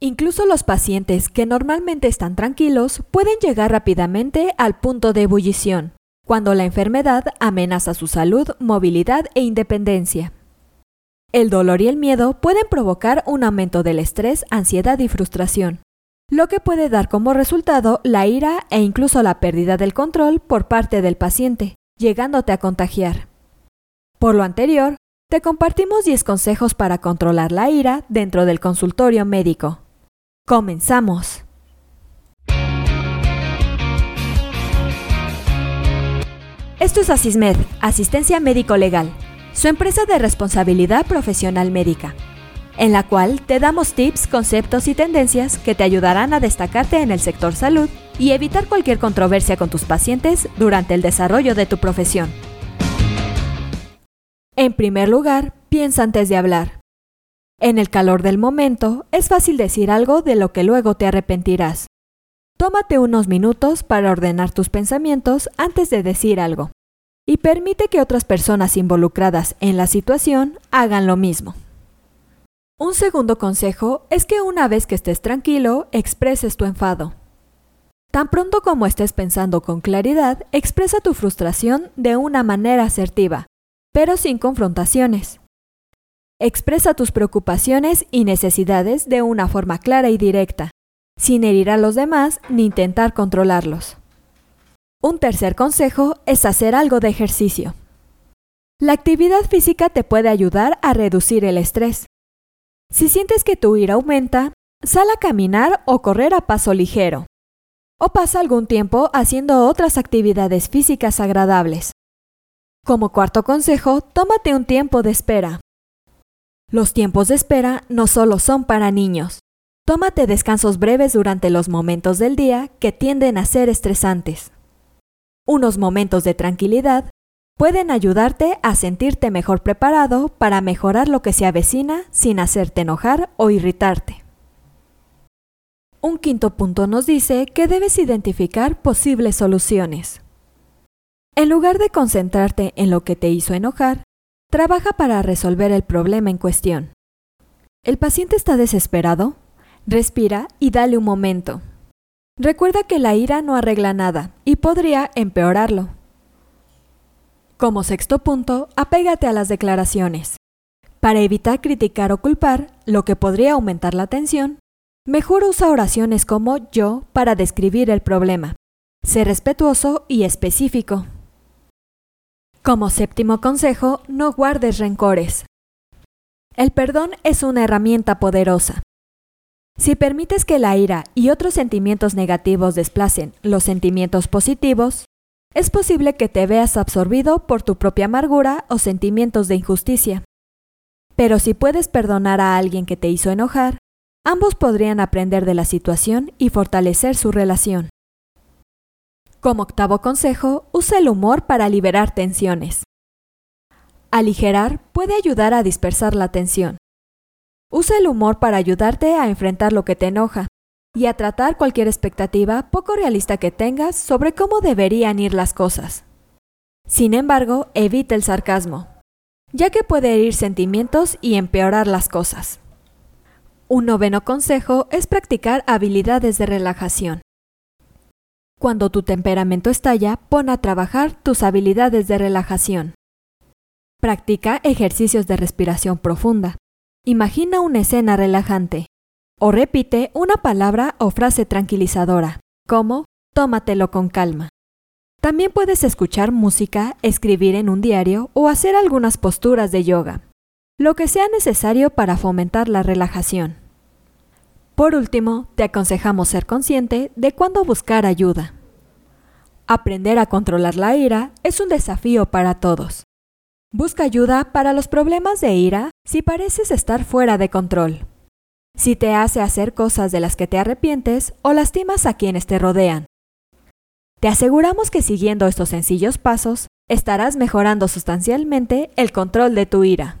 Incluso los pacientes que normalmente están tranquilos pueden llegar rápidamente al punto de ebullición, cuando la enfermedad amenaza su salud, movilidad e independencia. El dolor y el miedo pueden provocar un aumento del estrés, ansiedad y frustración, lo que puede dar como resultado la ira e incluso la pérdida del control por parte del paciente, llegándote a contagiar. Por lo anterior, te compartimos 10 consejos para controlar la ira dentro del consultorio médico. Comenzamos. Esto es Asismed, Asistencia Médico Legal, su empresa de responsabilidad profesional médica, en la cual te damos tips, conceptos y tendencias que te ayudarán a destacarte en el sector salud y evitar cualquier controversia con tus pacientes durante el desarrollo de tu profesión. En primer lugar, piensa antes de hablar. En el calor del momento, es fácil decir algo de lo que luego te arrepentirás. Tómate unos minutos para ordenar tus pensamientos antes de decir algo y permite que otras personas involucradas en la situación hagan lo mismo. Un segundo consejo es que una vez que estés tranquilo, expreses tu enfado. Tan pronto como estés pensando con claridad, expresa tu frustración de una manera asertiva, pero sin confrontaciones. Expresa tus preocupaciones y necesidades de una forma clara y directa, sin herir a los demás ni intentar controlarlos. Un tercer consejo es hacer algo de ejercicio. La actividad física te puede ayudar a reducir el estrés. Si sientes que tu ira aumenta, sal a caminar o correr a paso ligero. O pasa algún tiempo haciendo otras actividades físicas agradables. Como cuarto consejo, tómate un tiempo de espera. Los tiempos de espera no solo son para niños. Tómate descansos breves durante los momentos del día que tienden a ser estresantes. Unos momentos de tranquilidad pueden ayudarte a sentirte mejor preparado para mejorar lo que se avecina sin hacerte enojar o irritarte. Un quinto punto nos dice que debes identificar posibles soluciones. En lugar de concentrarte en lo que te hizo enojar, Trabaja para resolver el problema en cuestión. ¿El paciente está desesperado? Respira y dale un momento. Recuerda que la ira no arregla nada y podría empeorarlo. Como sexto punto, apégate a las declaraciones. Para evitar criticar o culpar, lo que podría aumentar la tensión, mejor usa oraciones como yo para describir el problema. Sé respetuoso y específico. Como séptimo consejo, no guardes rencores. El perdón es una herramienta poderosa. Si permites que la ira y otros sentimientos negativos desplacen los sentimientos positivos, es posible que te veas absorbido por tu propia amargura o sentimientos de injusticia. Pero si puedes perdonar a alguien que te hizo enojar, ambos podrían aprender de la situación y fortalecer su relación. Como octavo consejo, usa el humor para liberar tensiones. Aligerar puede ayudar a dispersar la tensión. Usa el humor para ayudarte a enfrentar lo que te enoja y a tratar cualquier expectativa poco realista que tengas sobre cómo deberían ir las cosas. Sin embargo, evita el sarcasmo, ya que puede herir sentimientos y empeorar las cosas. Un noveno consejo es practicar habilidades de relajación. Cuando tu temperamento estalla, pon a trabajar tus habilidades de relajación. Practica ejercicios de respiración profunda. Imagina una escena relajante. O repite una palabra o frase tranquilizadora, como tómatelo con calma. También puedes escuchar música, escribir en un diario o hacer algunas posturas de yoga, lo que sea necesario para fomentar la relajación. Por último, te aconsejamos ser consciente de cuándo buscar ayuda. Aprender a controlar la ira es un desafío para todos. Busca ayuda para los problemas de ira si pareces estar fuera de control. Si te hace hacer cosas de las que te arrepientes o lastimas a quienes te rodean. Te aseguramos que siguiendo estos sencillos pasos, estarás mejorando sustancialmente el control de tu ira.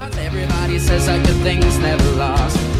Everybody says that good things never last.